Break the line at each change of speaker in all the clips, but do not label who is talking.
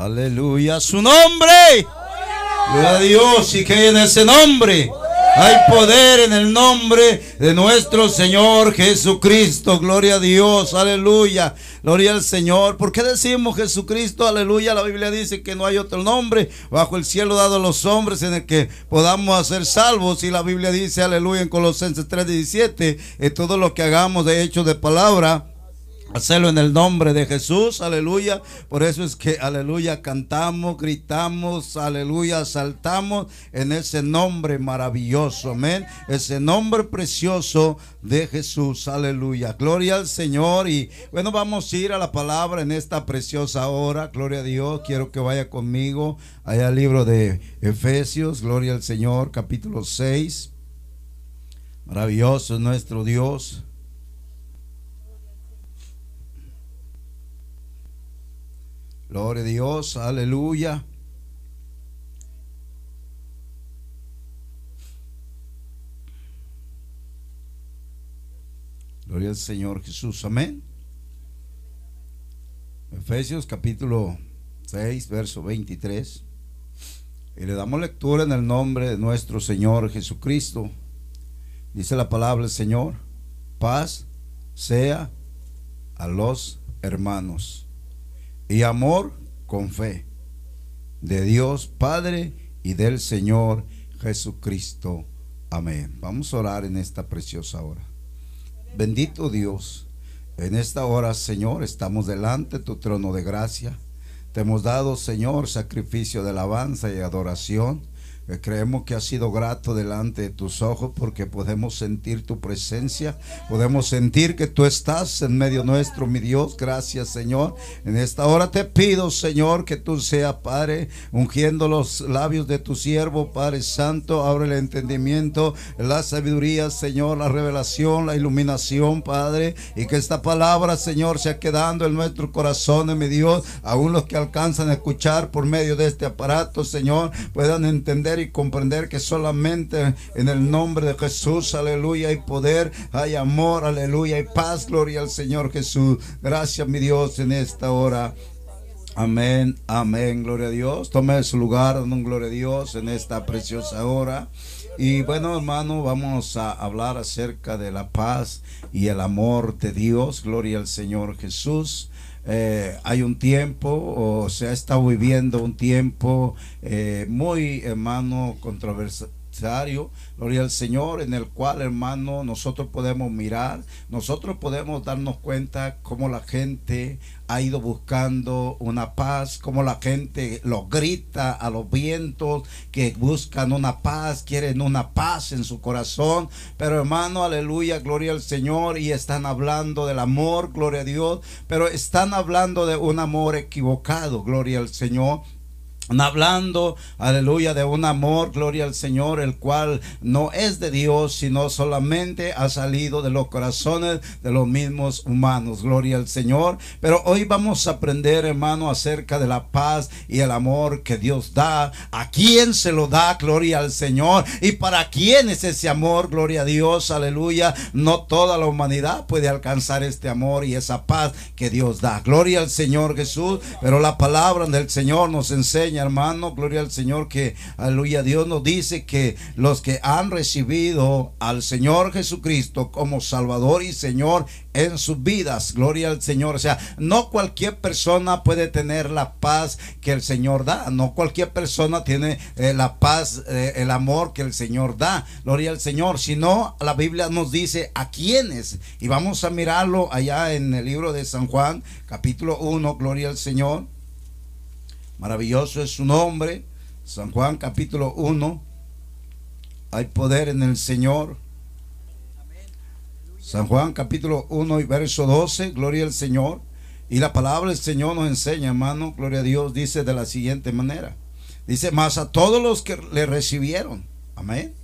Aleluya. Su nombre. Gloria a Dios y que en ese nombre. Hay poder en el nombre de nuestro Señor Jesucristo. Gloria a Dios. Aleluya. Gloria al Señor. ¿Por qué decimos Jesucristo? Aleluya. La Biblia dice que no hay otro nombre bajo el cielo dado a los hombres en el que podamos hacer salvos. Y la Biblia dice, aleluya, en Colosenses 3:17, en todo lo que hagamos de hecho de palabra Hacerlo en el nombre de Jesús, aleluya. Por eso es que, aleluya, cantamos, gritamos, aleluya, saltamos en ese nombre maravilloso, amén. Ese nombre precioso de Jesús, aleluya. Gloria al Señor. Y bueno, vamos a ir a la palabra en esta preciosa hora. Gloria a Dios. Quiero que vaya conmigo allá al libro de Efesios. Gloria al Señor, capítulo 6. Maravilloso es nuestro Dios. Gloria a Dios, aleluya. Gloria al Señor Jesús, amén. Efesios capítulo 6, verso 23. Y le damos lectura en el nombre de nuestro Señor Jesucristo. Dice la palabra del Señor, paz sea a los hermanos y amor con fe de Dios Padre y del Señor Jesucristo. Amén. Vamos a orar en esta preciosa hora. Bendito Dios, en esta hora, Señor, estamos delante de tu trono de gracia. Te hemos dado, Señor, sacrificio de alabanza y adoración. Creemos que ha sido grato delante de tus ojos porque podemos sentir tu presencia, podemos sentir que tú estás en medio nuestro, mi Dios. Gracias, Señor. En esta hora te pido, Señor, que tú seas, Padre, ungiendo los labios de tu siervo, Padre Santo. Abre el entendimiento, la sabiduría, Señor, la revelación, la iluminación, Padre. Y que esta palabra, Señor, sea quedando en nuestro corazón, mi Dios. Aún los que alcanzan a escuchar por medio de este aparato, Señor, puedan entender y comprender que solamente en el nombre de Jesús, aleluya, hay poder, hay amor, aleluya, hay paz, gloria al Señor Jesús. Gracias, mi Dios, en esta hora. Amén, amén, gloria a Dios. Tome su lugar, un gloria a Dios en esta preciosa hora. Y bueno, hermano, vamos a hablar acerca de la paz y el amor de Dios. Gloria al Señor Jesús. Eh, hay un tiempo, o se ha estado viviendo un tiempo eh, muy, hermano, gloria al Señor, en el cual, hermano, nosotros podemos mirar, nosotros podemos darnos cuenta cómo la gente ha ido buscando una paz, como la gente lo grita a los vientos, que buscan una paz, quieren una paz en su corazón. Pero hermano, aleluya, gloria al Señor, y están hablando del amor, gloria a Dios, pero están hablando de un amor equivocado, gloria al Señor hablando, aleluya, de un amor, gloria al Señor, el cual no es de Dios, sino solamente ha salido de los corazones de los mismos humanos, gloria al Señor. Pero hoy vamos a aprender, hermano, acerca de la paz y el amor que Dios da. ¿A quién se lo da, gloria al Señor? ¿Y para quién es ese amor, gloria a Dios, aleluya? No toda la humanidad puede alcanzar este amor y esa paz que Dios da. Gloria al Señor Jesús, pero la palabra del Señor nos enseña hermano, gloria al Señor, que aleluya, Dios nos dice que los que han recibido al Señor Jesucristo como Salvador y Señor en sus vidas, gloria al Señor. O sea, no cualquier persona puede tener la paz que el Señor da, no cualquier persona tiene eh, la paz, eh, el amor que el Señor da, gloria al Señor, sino la Biblia nos dice a quiénes, y vamos a mirarlo allá en el libro de San Juan, capítulo 1, gloria al Señor. Maravilloso es su nombre. San Juan capítulo 1. Hay poder en el Señor. San Juan capítulo 1 y verso 12. Gloria al Señor. Y la palabra del Señor nos enseña, hermano, gloria a Dios, dice de la siguiente manera. Dice, más a todos los que le recibieron. Amén.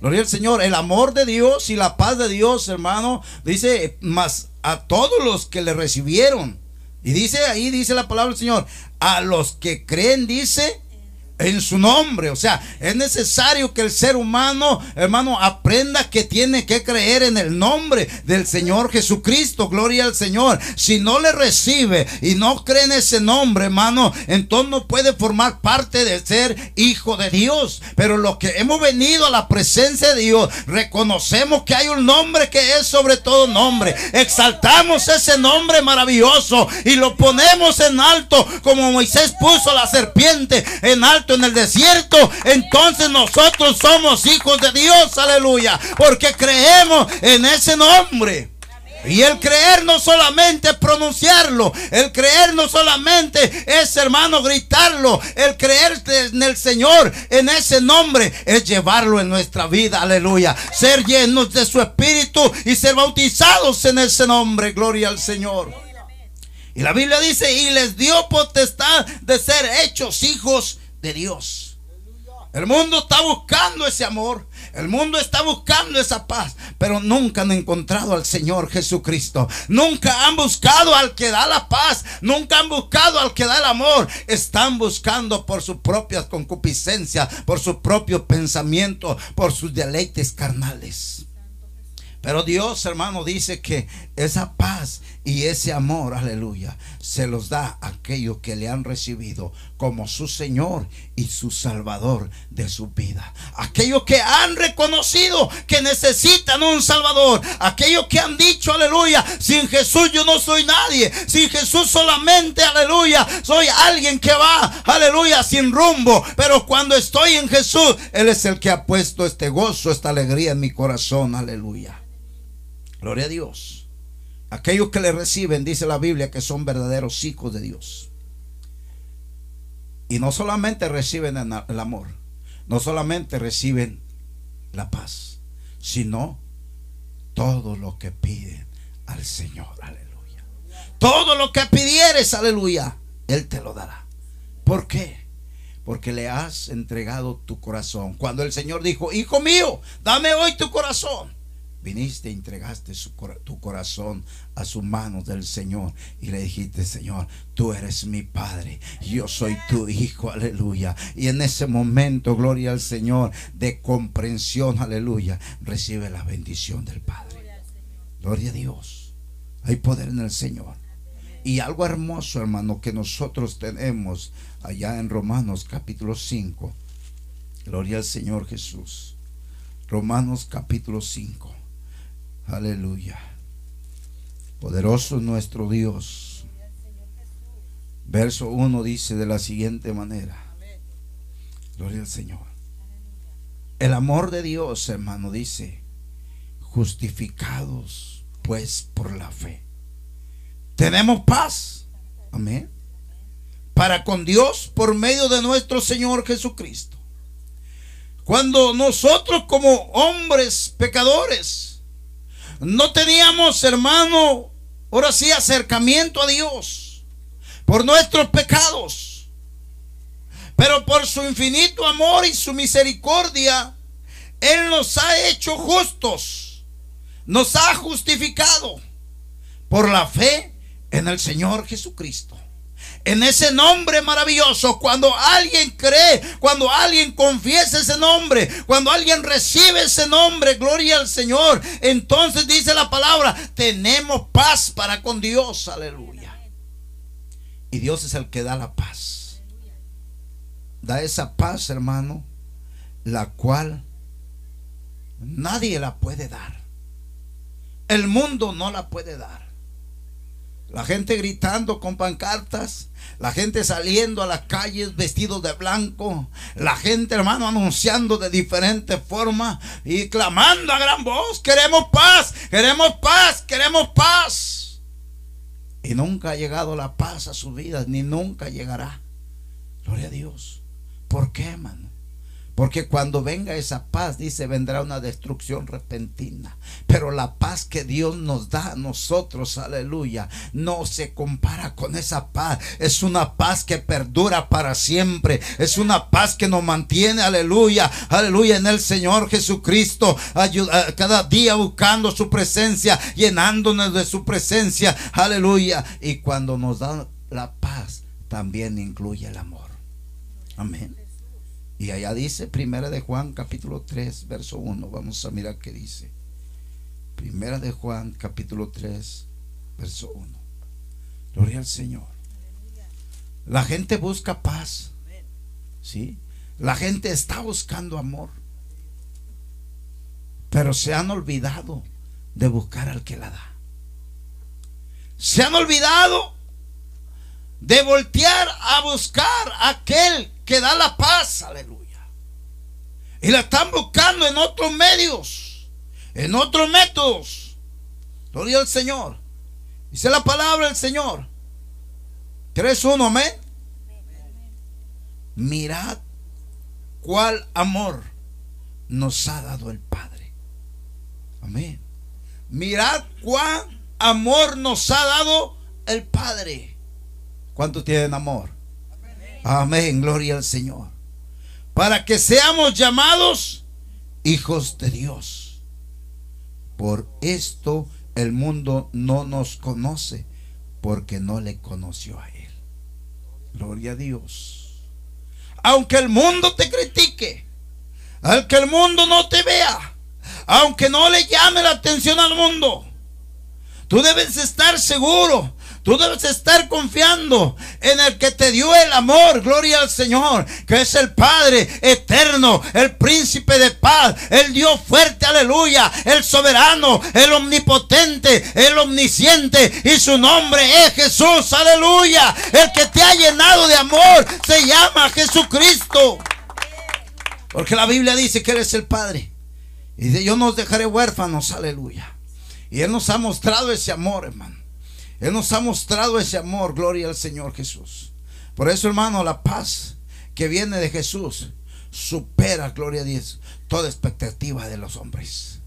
Gloria al Señor. El amor de Dios y la paz de Dios, hermano, dice, más a todos los que le recibieron. Y dice ahí, dice la palabra del Señor, a los que creen, dice, en su nombre. O sea, es necesario que el ser humano, hermano, aprenda que tiene que creer en el nombre del Señor Jesucristo. Gloria al Señor. Si no le recibe y no cree en ese nombre, hermano, entonces no puede formar parte de ser hijo de Dios. Pero lo que hemos venido a la presencia de Dios, reconocemos que hay un nombre que es sobre todo nombre. Exaltamos ese nombre maravilloso y lo ponemos en alto como Moisés puso la serpiente en alto en el desierto, entonces nosotros somos hijos de Dios, aleluya, porque creemos en ese nombre. Y el creer no solamente pronunciarlo, el creer no solamente es, hermano, gritarlo, el creer en el Señor, en ese nombre, es llevarlo en nuestra vida, aleluya. Ser llenos de su espíritu y ser bautizados en ese nombre, gloria al Señor. Y la Biblia dice, y les dio potestad de ser hechos hijos de Dios. El mundo está buscando ese amor. El mundo está buscando esa paz. Pero nunca han encontrado al Señor Jesucristo. Nunca han buscado al que da la paz. Nunca han buscado al que da el amor. Están buscando por sus propias concupiscencias. Por su propio pensamiento. Por sus deleites carnales. Pero Dios, hermano, dice que esa paz y ese amor, aleluya, se los da a aquellos que le han recibido como su Señor y su Salvador de su vida. Aquellos que han reconocido que necesitan un Salvador. Aquellos que han dicho, aleluya, sin Jesús yo no soy nadie. Sin Jesús solamente, aleluya, soy alguien que va, aleluya, sin rumbo. Pero cuando estoy en Jesús, Él es el que ha puesto este gozo, esta alegría en mi corazón, aleluya. Gloria a Dios. Aquellos que le reciben, dice la Biblia, que son verdaderos hijos de Dios. Y no solamente reciben el amor, no solamente reciben la paz, sino todo lo que piden al Señor. Aleluya. Todo lo que pidieres, aleluya, Él te lo dará. ¿Por qué? Porque le has entregado tu corazón. Cuando el Señor dijo, hijo mío, dame hoy tu corazón viniste y entregaste tu corazón a sus manos del Señor y le dijiste, Señor, tú eres mi Padre, yo soy tu Hijo, aleluya. Y en ese momento, gloria al Señor, de comprensión, aleluya, recibe la bendición del Padre. Gloria a Dios. Hay poder en el Señor. Y algo hermoso, hermano, que nosotros tenemos allá en Romanos capítulo 5. Gloria al Señor Jesús. Romanos capítulo 5. Aleluya. Poderoso nuestro Dios. Verso 1 dice de la siguiente manera. Gloria al Señor. El amor de Dios, hermano, dice, justificados pues por la fe. Tenemos paz. Amén. Para con Dios por medio de nuestro Señor Jesucristo. Cuando nosotros como hombres pecadores no teníamos, hermano, ahora sí, acercamiento a Dios por nuestros pecados. Pero por su infinito amor y su misericordia, Él nos ha hecho justos, nos ha justificado por la fe en el Señor Jesucristo en ese nombre maravilloso. Cuando alguien cree, cuando alguien confiesa ese nombre, cuando alguien recibe ese nombre, gloria al Señor. Entonces dice la palabra, tenemos paz para con Dios. Aleluya. Y Dios es el que da la paz. Da esa paz, hermano, la cual nadie la puede dar. El mundo no la puede dar. La gente gritando con pancartas. La gente saliendo a las calles vestidos de blanco. La gente, hermano, anunciando de diferentes formas y clamando a gran voz. Queremos paz, queremos paz, queremos paz. Y nunca ha llegado la paz a su vida, ni nunca llegará. Gloria a Dios. ¿Por qué, hermano? Porque cuando venga esa paz, dice, vendrá una destrucción repentina. Pero la paz que Dios nos da a nosotros, aleluya, no se compara con esa paz. Es una paz que perdura para siempre. Es una paz que nos mantiene, aleluya, aleluya, en el Señor Jesucristo. cada día buscando su presencia, llenándonos de su presencia, aleluya. Y cuando nos da la paz, también incluye el amor. Amén. Y allá dice, primera de Juan capítulo 3, verso 1. Vamos a mirar qué dice. Primera de Juan capítulo 3, verso 1. Gloria al Señor. La gente busca paz. ¿Sí? La gente está buscando amor. Pero se han olvidado de buscar al que la da. Se han olvidado de voltear a buscar aquel que da la paz. Aleluya. Y la están buscando en otros medios, en otros métodos. Gloria al Señor. Dice la palabra del Señor. 3.1, amén. Mirad cuál amor nos ha dado el Padre. Amén. Mirad cuál amor nos ha dado el Padre. ¿Cuánto tienen amor? Amén. Gloria al Señor. Para que seamos llamados hijos de Dios. Por esto el mundo no nos conoce porque no le conoció a Él. Gloria a Dios. Aunque el mundo te critique, aunque el mundo no te vea, aunque no le llame la atención al mundo, tú debes estar seguro Tú debes estar confiando en el que te dio el amor, gloria al Señor, que es el Padre eterno, el príncipe de paz, el Dios fuerte, aleluya, el soberano, el omnipotente, el omnisciente, y su nombre es Jesús, aleluya. El que te ha llenado de amor se llama Jesucristo. Porque la Biblia dice que Él es el Padre. Y de yo nos dejaré huérfanos, aleluya. Y Él nos ha mostrado ese amor, hermano. Él nos ha mostrado ese amor, gloria al Señor Jesús. Por eso, hermano, la paz que viene de Jesús supera, gloria a Dios, toda expectativa de los hombres.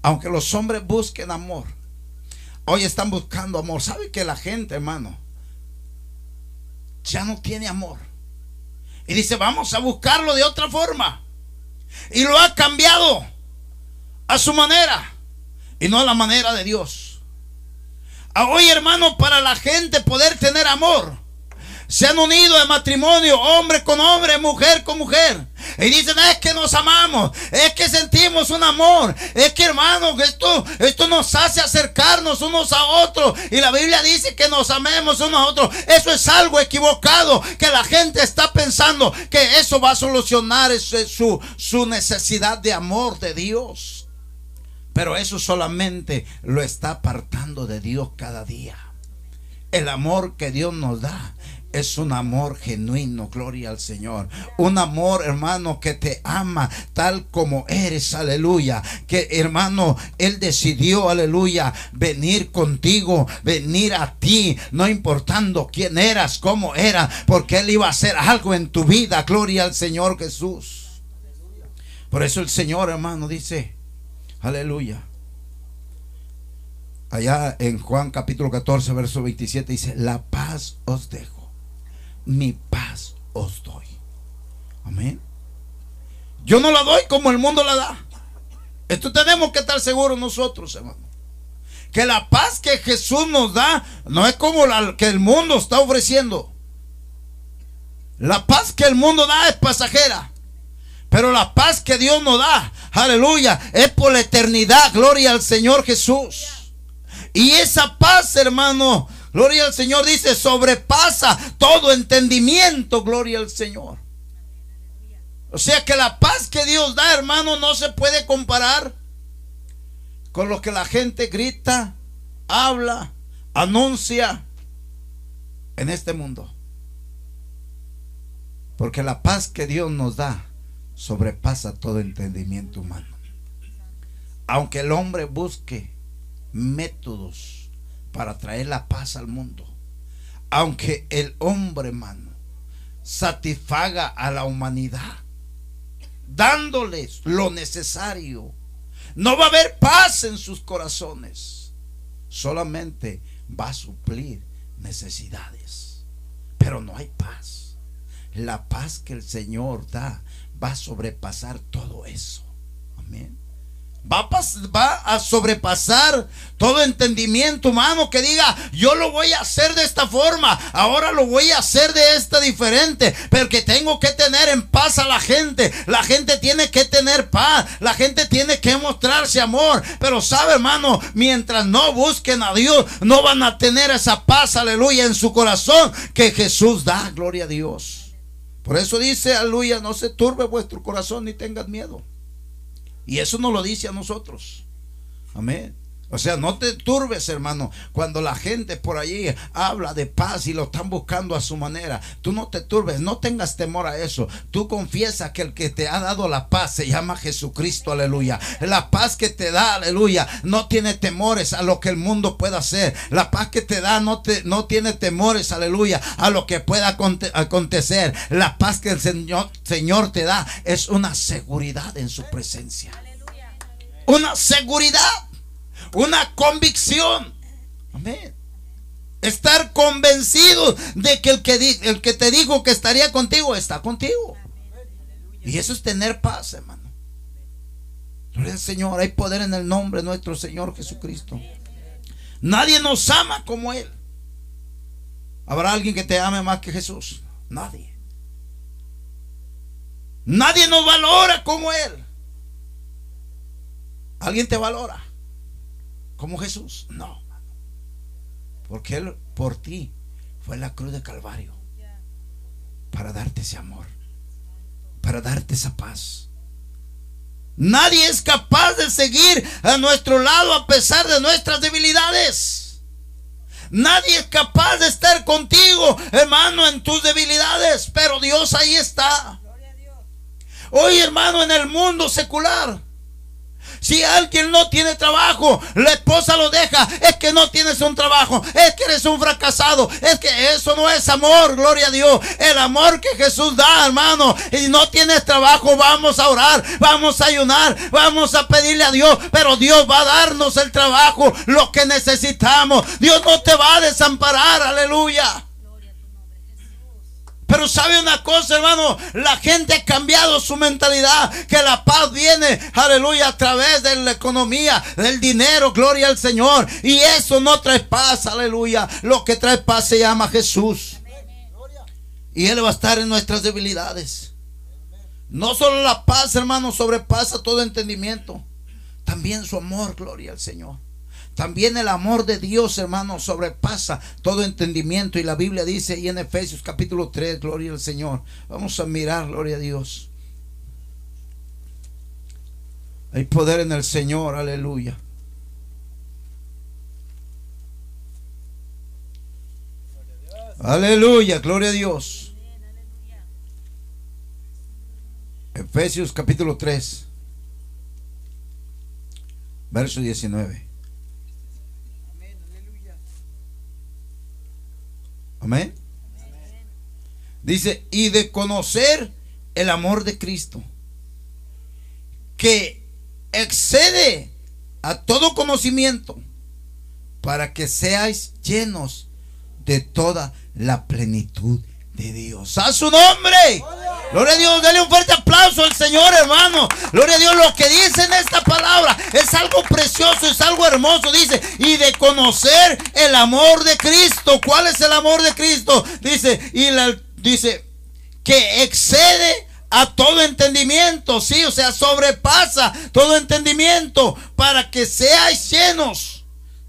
Aunque los hombres busquen amor, hoy están buscando amor. ¿Sabe que la gente, hermano, ya no tiene amor? Y dice, vamos a buscarlo de otra forma. Y lo ha cambiado a su manera y no a la manera de Dios. Hoy, hermano, para la gente poder tener amor. Se han unido de matrimonio, hombre con hombre, mujer con mujer. Y dicen, es que nos amamos, es que sentimos un amor, es que hermano, esto, esto nos hace acercarnos unos a otros. Y la Biblia dice que nos amemos unos a otros. Eso es algo equivocado, que la gente está pensando que eso va a solucionar su, su necesidad de amor de Dios. Pero eso solamente lo está apartando de Dios cada día. El amor que Dios nos da es un amor genuino, gloria al Señor. Un amor, hermano, que te ama tal como eres, aleluya. Que, hermano, Él decidió, aleluya, venir contigo, venir a ti, no importando quién eras, cómo era, porque Él iba a hacer algo en tu vida, gloria al Señor Jesús. Por eso el Señor, hermano, dice, Aleluya. Allá en Juan capítulo 14, verso 27 dice, la paz os dejo, mi paz os doy. Amén. Yo no la doy como el mundo la da. Esto tenemos que estar seguros nosotros, hermano. Que la paz que Jesús nos da no es como la que el mundo está ofreciendo. La paz que el mundo da es pasajera. Pero la paz que Dios nos da, aleluya, es por la eternidad. Gloria al Señor Jesús. Y esa paz, hermano, gloria al Señor, dice, sobrepasa todo entendimiento. Gloria al Señor. O sea que la paz que Dios da, hermano, no se puede comparar con lo que la gente grita, habla, anuncia en este mundo. Porque la paz que Dios nos da sobrepasa todo entendimiento humano. Aunque el hombre busque métodos para traer la paz al mundo, aunque el hombre, hermano, satisfaga a la humanidad, dándoles lo necesario, no va a haber paz en sus corazones. Solamente va a suplir necesidades. Pero no hay paz. La paz que el Señor da va a sobrepasar todo eso. Amén. va a, sobrepasar todo entendimiento humano que diga, yo lo voy a hacer de esta forma, ahora lo voy a hacer de esta diferente, porque tengo que tener en paz a la gente, la gente tiene que tener paz, la gente tiene que mostrarse amor, pero sabe hermano, mientras no busquen a Dios, no van a tener esa paz, aleluya, en su corazón que Jesús da, gloria a Dios. Por eso dice, aleluya, no se turbe vuestro corazón ni tengas miedo. Y eso nos lo dice a nosotros. Amén. O sea, no te turbes, hermano, cuando la gente por allí habla de paz y lo están buscando a su manera. Tú no te turbes, no tengas temor a eso. Tú confiesa que el que te ha dado la paz se llama Jesucristo, aleluya. La paz que te da, aleluya, no tiene temores a lo que el mundo pueda hacer. La paz que te da no, te, no tiene temores, aleluya, a lo que pueda acontecer. La paz que el Señor, Señor te da es una seguridad en su presencia. Una seguridad una convicción. Amén. Estar convencido de que el que, el que te dijo que estaría contigo está contigo. Y eso es tener paz, hermano. Gloria al Señor, hay poder en el nombre de nuestro Señor Jesucristo. Nadie nos ama como Él. ¿Habrá alguien que te ame más que Jesús? Nadie. Nadie nos valora como Él. ¿Alguien te valora? Como Jesús. No. Porque Él por ti fue la cruz de Calvario. Para darte ese amor. Para darte esa paz. Nadie es capaz de seguir a nuestro lado a pesar de nuestras debilidades. Nadie es capaz de estar contigo, hermano, en tus debilidades. Pero Dios ahí está. Hoy, hermano, en el mundo secular si alguien no tiene trabajo, la esposa lo deja, es que no tienes un trabajo, es que eres un fracasado, es que eso no es amor, gloria a Dios. El amor que Jesús da, hermano, y no tienes trabajo, vamos a orar, vamos a ayunar, vamos a pedirle a Dios, pero Dios va a darnos el trabajo, lo que necesitamos. Dios no te va a desamparar, aleluya. Pero sabe una cosa, hermano, la gente ha cambiado su mentalidad, que la paz viene, aleluya, a través de la economía, del dinero, gloria al Señor. Y eso no trae paz, aleluya. Lo que trae paz se llama Jesús. Y Él va a estar en nuestras debilidades. No solo la paz, hermano, sobrepasa todo entendimiento. También su amor, gloria al Señor. También el amor de Dios, hermano, sobrepasa todo entendimiento. Y la Biblia dice ahí en Efesios capítulo 3, gloria al Señor. Vamos a mirar, gloria a Dios. Hay poder en el Señor, aleluya. Aleluya, gloria a Dios. Efesios capítulo 3, verso 19. Amén. Dice, y de conocer el amor de Cristo, que excede a todo conocimiento, para que seáis llenos de toda la plenitud de Dios. A su nombre. Gloria a Dios, dale un fuerte aplauso al Señor, hermano. Gloria a Dios, lo que dice en esta palabra es algo precioso, es algo hermoso. Dice, y de conocer el amor de Cristo. ¿Cuál es el amor de Cristo? Dice, y la, dice, que excede a todo entendimiento, sí, o sea, sobrepasa todo entendimiento para que seáis llenos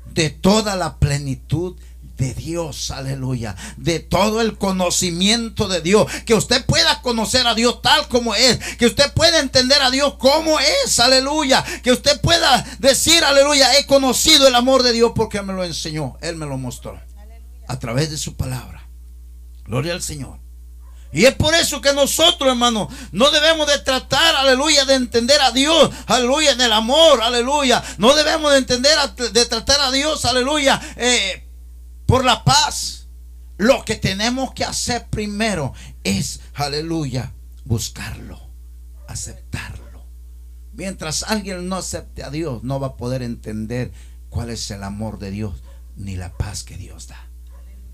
de toda la plenitud de Dios, aleluya, de todo el conocimiento de Dios, que usted pueda conocer a Dios tal como es, que usted pueda entender a Dios como es, aleluya, que usted pueda decir, aleluya, he conocido el amor de Dios porque me lo enseñó, Él me lo mostró a través de su palabra. Gloria al Señor. Y es por eso que nosotros, hermano, no debemos de tratar, aleluya, de entender a Dios, aleluya, en el amor, aleluya. No debemos de entender, de tratar a Dios, aleluya, eh, por la paz. Lo que tenemos que hacer primero es, aleluya, buscarlo, aceptarlo. Mientras alguien no acepte a Dios, no va a poder entender cuál es el amor de Dios ni la paz que Dios da.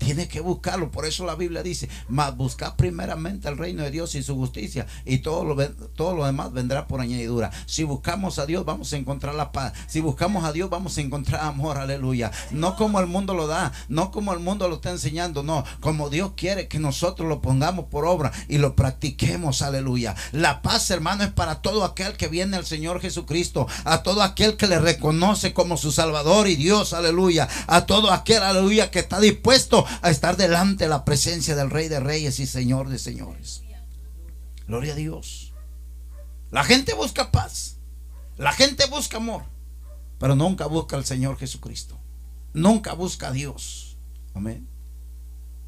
Tiene que buscarlo. Por eso la Biblia dice, más buscar primeramente el reino de Dios y su justicia y todo lo, todo lo demás vendrá por añadidura. Si buscamos a Dios vamos a encontrar la paz. Si buscamos a Dios vamos a encontrar amor. Aleluya. No como el mundo lo da, no como el mundo lo está enseñando, no. Como Dios quiere que nosotros lo pongamos por obra y lo practiquemos. Aleluya. La paz, hermano, es para todo aquel que viene al Señor Jesucristo. A todo aquel que le reconoce como su Salvador y Dios. Aleluya. A todo aquel, aleluya, que está dispuesto a estar delante de la presencia del Rey de Reyes y Señor de Señores. Gloria a Dios. La gente busca paz. La gente busca amor. Pero nunca busca al Señor Jesucristo. Nunca busca a Dios. Amén.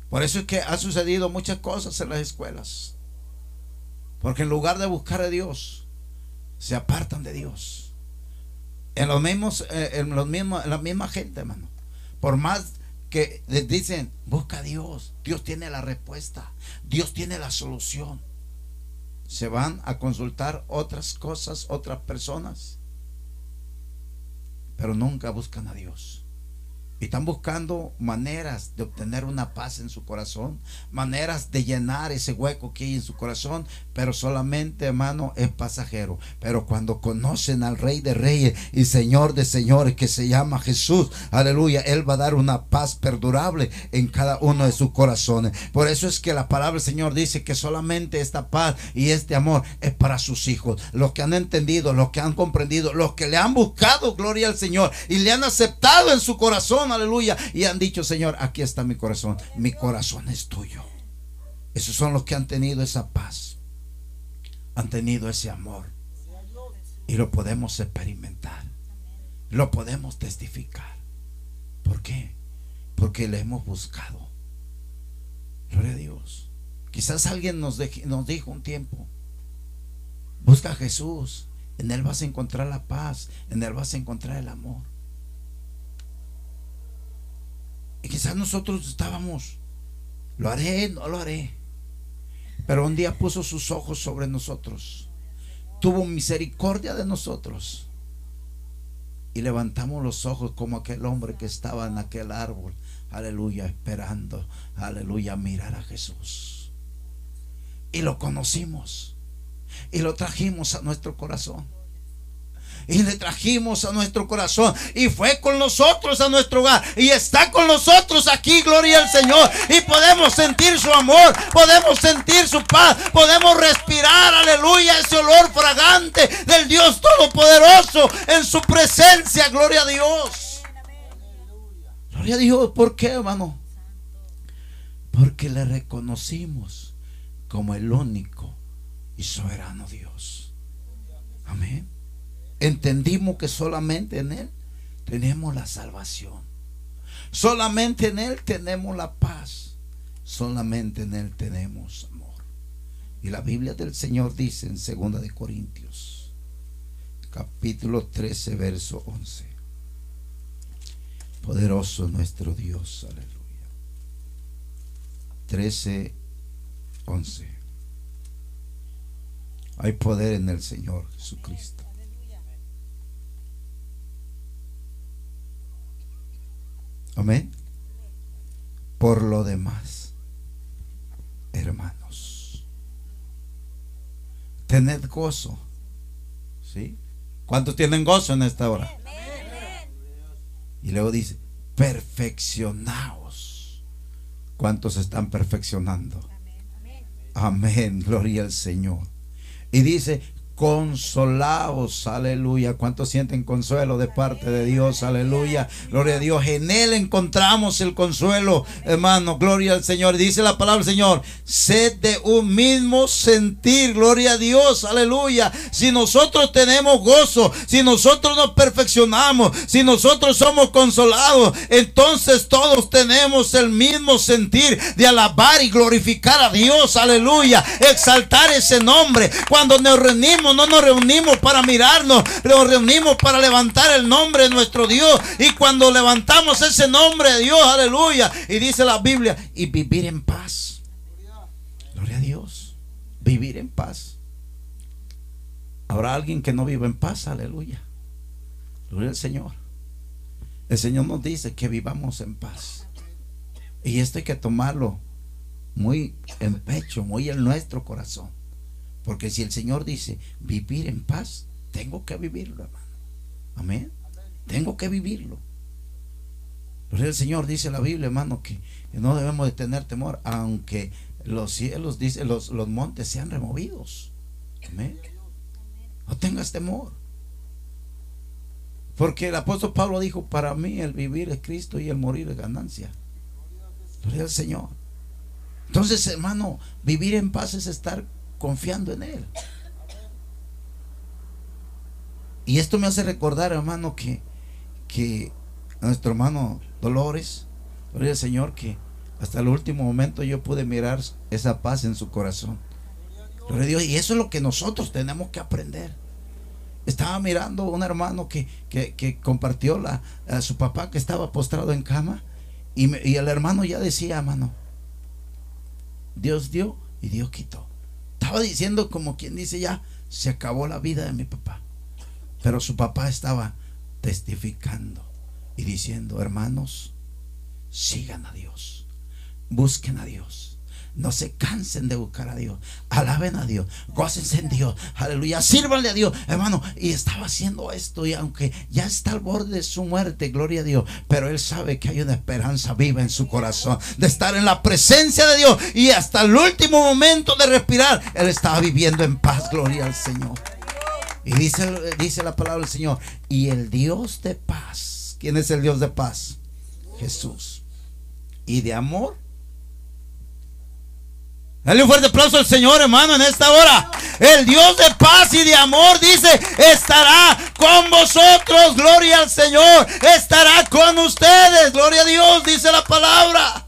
Por eso es que ha sucedido muchas cosas en las escuelas. Porque en lugar de buscar a Dios, se apartan de Dios. En los mismos, eh, en los mismos, en la misma gente, hermano. Por más que les dicen, busca a Dios, Dios tiene la respuesta, Dios tiene la solución. Se van a consultar otras cosas, otras personas, pero nunca buscan a Dios. Están buscando maneras de obtener una paz en su corazón, maneras de llenar ese hueco que hay en su corazón, pero solamente, hermano, es pasajero. Pero cuando conocen al Rey de Reyes y Señor de Señores, que se llama Jesús, aleluya, Él va a dar una paz perdurable en cada uno de sus corazones. Por eso es que la palabra del Señor dice que solamente esta paz y este amor es para sus hijos, los que han entendido, los que han comprendido, los que le han buscado gloria al Señor y le han aceptado en su corazón aleluya, y han dicho, Señor, aquí está mi corazón, mi corazón es tuyo. Esos son los que han tenido esa paz, han tenido ese amor. Y lo podemos experimentar, lo podemos testificar. ¿Por qué? Porque le hemos buscado. Gloria a Dios. Quizás alguien nos, nos dijo un tiempo, busca a Jesús, en Él vas a encontrar la paz, en Él vas a encontrar el amor. Y quizás nosotros estábamos, lo haré, no lo haré. Pero un día puso sus ojos sobre nosotros. Tuvo misericordia de nosotros. Y levantamos los ojos como aquel hombre que estaba en aquel árbol. Aleluya, esperando. Aleluya, mirar a Jesús. Y lo conocimos. Y lo trajimos a nuestro corazón y le trajimos a nuestro corazón y fue con nosotros a nuestro hogar y está con nosotros aquí, gloria al Señor. Y podemos sentir su amor, podemos sentir su paz, podemos respirar, aleluya, ese olor fragante del Dios Todopoderoso en su presencia, gloria a Dios. Gloria a Dios, ¿por qué, hermano? Porque le reconocimos como el único y soberano Dios. Amén entendimos que solamente en Él tenemos la salvación. Solamente en Él tenemos la paz. Solamente en Él tenemos amor. Y la Biblia del Señor dice en 2 de Corintios, capítulo 13, verso 11. Poderoso nuestro Dios, aleluya. 13, 11. Hay poder en el Señor Jesucristo. Amén. Por lo demás, hermanos, tened gozo. ¿Sí? ¿Cuántos tienen gozo en esta hora? Y luego dice, perfeccionaos. ¿Cuántos están perfeccionando? Amén, gloria al Señor. Y dice, consolaos, aleluya. ¿Cuántos sienten consuelo de parte de Dios? Aleluya. Gloria a Dios. En Él encontramos el consuelo, hermano. Gloria al Señor. Dice la palabra del Señor. Sed de un mismo sentir. Gloria a Dios. Aleluya. Si nosotros tenemos gozo, si nosotros nos perfeccionamos, si nosotros somos consolados, entonces todos tenemos el mismo sentir de alabar y glorificar a Dios. Aleluya. Exaltar ese nombre. Cuando nos reunimos no nos reunimos para mirarnos, nos reunimos para levantar el nombre de nuestro Dios. Y cuando levantamos ese nombre de Dios, aleluya, y dice la Biblia, y vivir en paz. Gloria a Dios, vivir en paz. Habrá alguien que no vive en paz, aleluya. Gloria al Señor. El Señor nos dice que vivamos en paz. Y esto hay que tomarlo muy en pecho, muy en nuestro corazón. Porque si el Señor dice vivir en paz, tengo que vivirlo, hermano. Amén. Tengo que vivirlo. Pero el Señor dice en la Biblia, hermano, que no debemos de tener temor, aunque los cielos, dice, los, los montes sean removidos. Amén. No tengas temor. Porque el apóstol Pablo dijo, para mí el vivir es Cristo y el morir es ganancia. Gloria al Señor. Entonces, hermano, vivir en paz es estar confiando en Él. Y esto me hace recordar, hermano, que, que nuestro hermano Dolores, gloria al Señor, que hasta el último momento yo pude mirar esa paz en su corazón. Gloria a Dios. Y eso es lo que nosotros tenemos que aprender. Estaba mirando un hermano que, compartió la, a su papá que estaba postrado en cama. Y, y el hermano ya decía, hermano, Dios dio y Dios quitó. Estaba diciendo como quien dice ya, se acabó la vida de mi papá. Pero su papá estaba testificando y diciendo, hermanos, sigan a Dios, busquen a Dios no se cansen de buscar a Dios. Alaben a Dios. Gócense en Dios. Aleluya. Sírvanle a Dios. Hermano, y estaba haciendo esto. Y aunque ya está al borde de su muerte, gloria a Dios. Pero él sabe que hay una esperanza viva en su corazón. De estar en la presencia de Dios. Y hasta el último momento de respirar, él estaba viviendo en paz. Gloria al Señor. Y dice, dice la palabra del Señor. Y el Dios de paz. ¿Quién es el Dios de paz? Jesús. Y de amor Dale un fuerte aplauso al Señor, hermano, en esta hora. El Dios de paz y de amor dice, estará con vosotros, gloria al Señor, estará con ustedes, gloria a Dios, dice la palabra.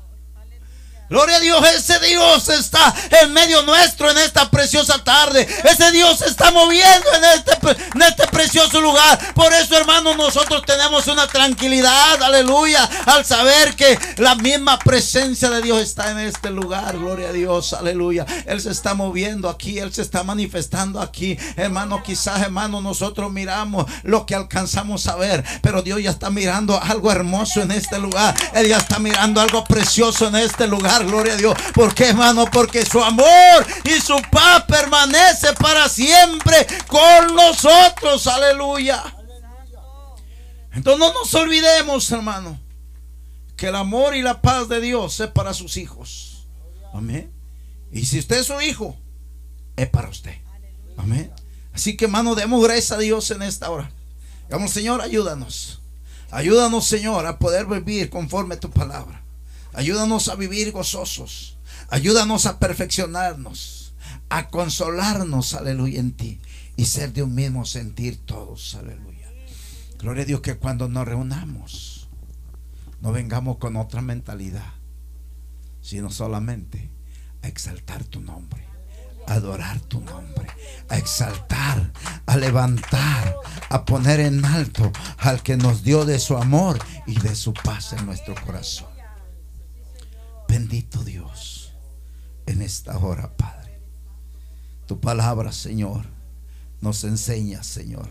Gloria a Dios, ese Dios está en medio nuestro en esta preciosa tarde. Ese Dios se está moviendo en este, en este precioso lugar. Por eso, hermanos, nosotros tenemos una tranquilidad, aleluya, al saber que la misma presencia de Dios está en este lugar. Gloria a Dios, aleluya. Él se está moviendo aquí, Él se está manifestando aquí. Hermano, quizás, hermano, nosotros miramos lo que alcanzamos a ver, pero Dios ya está mirando algo hermoso en este lugar. Él ya está mirando algo precioso en este lugar gloria a Dios. ¿Por qué, hermano? Porque su amor y su paz permanece para siempre con nosotros. Aleluya. Entonces no nos olvidemos, hermano, que el amor y la paz de Dios es para sus hijos. Amén. Y si usted es su hijo, es para usted. Amén. Así que, hermano, demos gracias a Dios en esta hora. Vamos, Señor, ayúdanos. Ayúdanos, Señor, a poder vivir conforme a tu palabra. Ayúdanos a vivir gozosos. Ayúdanos a perfeccionarnos, a consolarnos, aleluya, en ti. Y ser de un mismo sentir todos, aleluya. Gloria a Dios que cuando nos reunamos, no vengamos con otra mentalidad, sino solamente a exaltar tu nombre, adorar tu nombre, a exaltar, a levantar, a poner en alto al que nos dio de su amor y de su paz en nuestro corazón. Bendito Dios en esta hora, Padre. Tu palabra, Señor, nos enseña, Señor,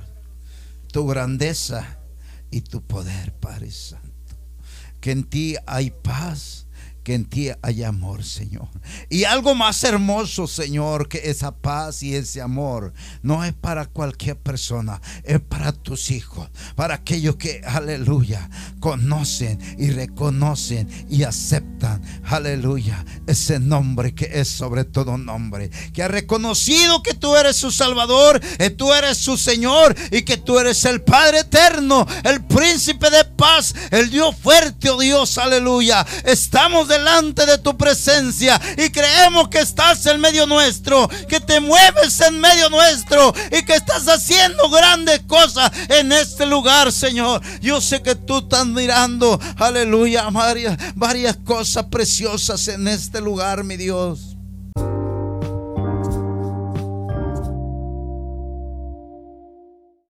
tu grandeza y tu poder, Padre Santo. Que en ti hay paz que en ti hay amor, Señor. Y algo más hermoso, Señor, que esa paz y ese amor no es para cualquier persona, es para tus hijos, para aquellos que, aleluya, conocen y reconocen y aceptan, aleluya, ese nombre que es sobre todo nombre, que ha reconocido que tú eres su Salvador, que tú eres su Señor y que tú eres el Padre eterno, el príncipe de paz, el Dios fuerte, oh Dios, aleluya. Estamos de delante de tu presencia y creemos que estás en medio nuestro, que te mueves en medio nuestro y que estás haciendo grandes cosas en este lugar, Señor. Yo sé que tú estás mirando, aleluya, varias, varias cosas preciosas en este lugar, mi Dios.